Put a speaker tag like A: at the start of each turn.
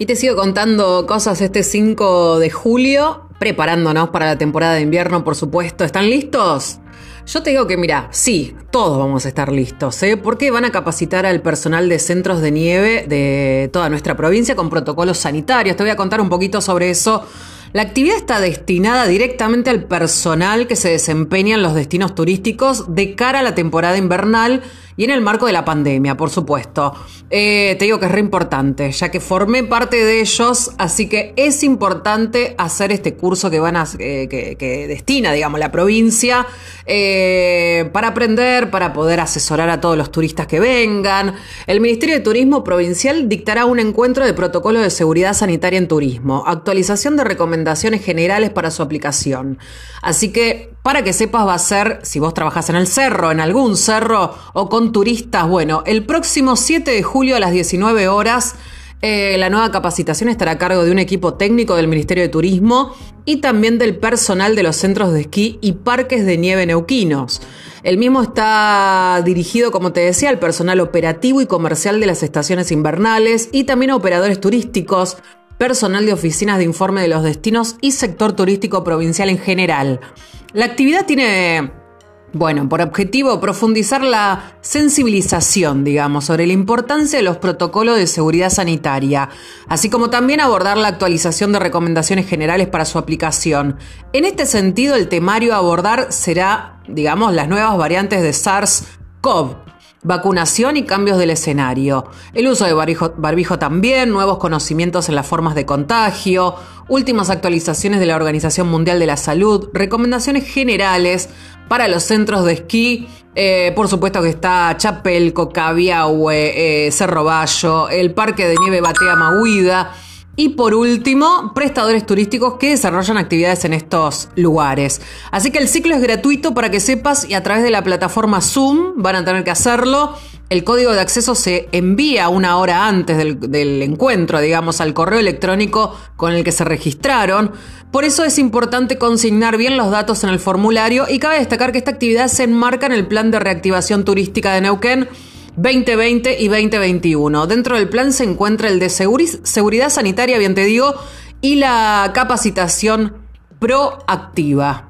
A: Y te sigo contando cosas este 5 de julio, preparándonos para la temporada de invierno, por supuesto. ¿Están listos? Yo te digo que mira, sí, todos vamos a estar listos, ¿eh? porque van a capacitar al personal de centros de nieve de toda nuestra provincia con protocolos sanitarios. Te voy a contar un poquito sobre eso. La actividad está destinada directamente al personal que se desempeña en los destinos turísticos de cara a la temporada invernal y en el marco de la pandemia, por supuesto. Eh, te digo que es re importante, ya que formé parte de ellos, así que es importante hacer este curso que van a, eh, que, destina, digamos, la provincia eh, para aprender, para poder asesorar a todos los turistas que vengan. El Ministerio de Turismo Provincial dictará un encuentro de protocolo de seguridad sanitaria en turismo, actualización de recomendaciones generales para su aplicación. Así que para que sepas va a ser, si vos trabajás en el cerro, en algún cerro o con turistas, bueno, el próximo 7 de julio a las 19 horas eh, la nueva capacitación estará a cargo de un equipo técnico del Ministerio de Turismo y también del personal de los centros de esquí y parques de nieve neuquinos. El mismo está dirigido, como te decía, al personal operativo y comercial de las estaciones invernales y también a operadores turísticos, personal de oficinas de informe de los destinos y sector turístico provincial en general. La actividad tiene, bueno, por objetivo profundizar la sensibilización, digamos, sobre la importancia de los protocolos de seguridad sanitaria, así como también abordar la actualización de recomendaciones generales para su aplicación. En este sentido, el temario a abordar será, digamos, las nuevas variantes de SARS-CoV, Vacunación y cambios del escenario. El uso de barbijo, también, nuevos conocimientos en las formas de contagio, últimas actualizaciones de la Organización Mundial de la Salud, recomendaciones generales para los centros de esquí. Eh, por supuesto que está Chapelco, Cabiahue, eh, Cerro Bayo, el Parque de Nieve Batea Mahuida y por último, prestadores turísticos que desarrollan actividades en estos lugares. Así que el ciclo es gratuito para que sepas y a través de la plataforma Zoom van a tener que hacerlo. El código de acceso se envía una hora antes del, encuentro, digamos, al correo electrónico con el que se registraron. Por eso es importante consignar bien los datos en el formulario y cabe destacar que esta actividad se enmarca en el plan de reactivación turística de Neuquén 2020 y 2021. Dentro del plan se encuentra el de seguridad sanitaria, bien te digo, y la capacitación proactiva.